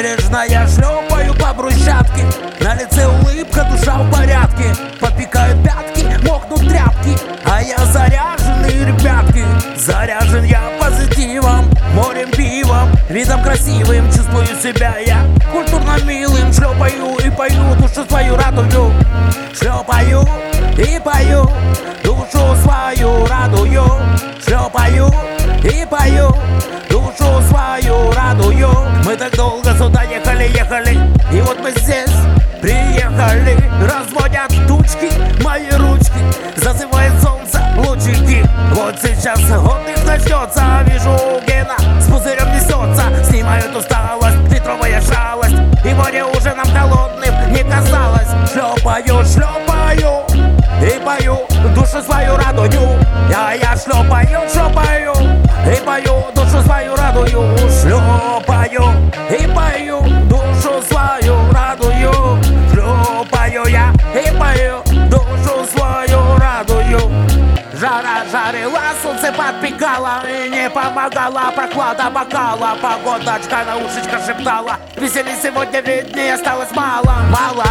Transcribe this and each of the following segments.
Бережно я шлепаю по брусчатке. На лице улыбка, душа в порядке. Подпекают пятки, мокнут тряпки. А я заряженный, ребятки. Заряжен я позитивом Морем пивом, видом красивым Чувствую себя я. Культурно милым Шлепаю и пою, душу свою радую. Шлепаю и пою Душу свою радую. Шлепаю сюда ехали, И вот мы здесь приехали. Разводят тучки мои ручки. Зазывает солнце лучики. Вот сейчас отдых начнется. Вижу Гена с пузырем несется. Снимают усталость, литровая шалость. И море уже нам холодным не казалось. Шлепаю, шлепаю жарила, солнце подпекало И не помогала прохлада бокала Погодочка на ушечко шептала. Веселья сегодня ведь не осталось мало. Мало,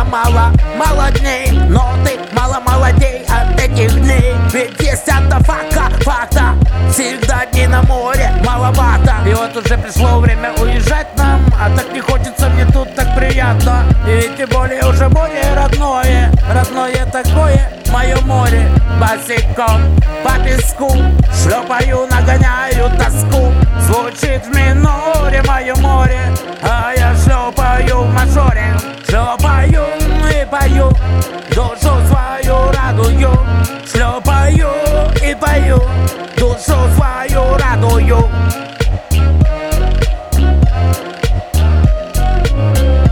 мало, дней Но ты мало молодей от этих дней Ведь есть одна факта, факта Всегда дни на море маловато. И вот уже пришло время уезжать нам А так не хочется мне тут так приятно. И тем более уже море родное Родное такое мое море Босиком песку Шлепаю, нагоняю тоску. Звучит в миноре мое море. А я шлепаю в мажоре. Шлепаю и пою. Душу свою радую. Шлепаю и пою. Душу свою радую.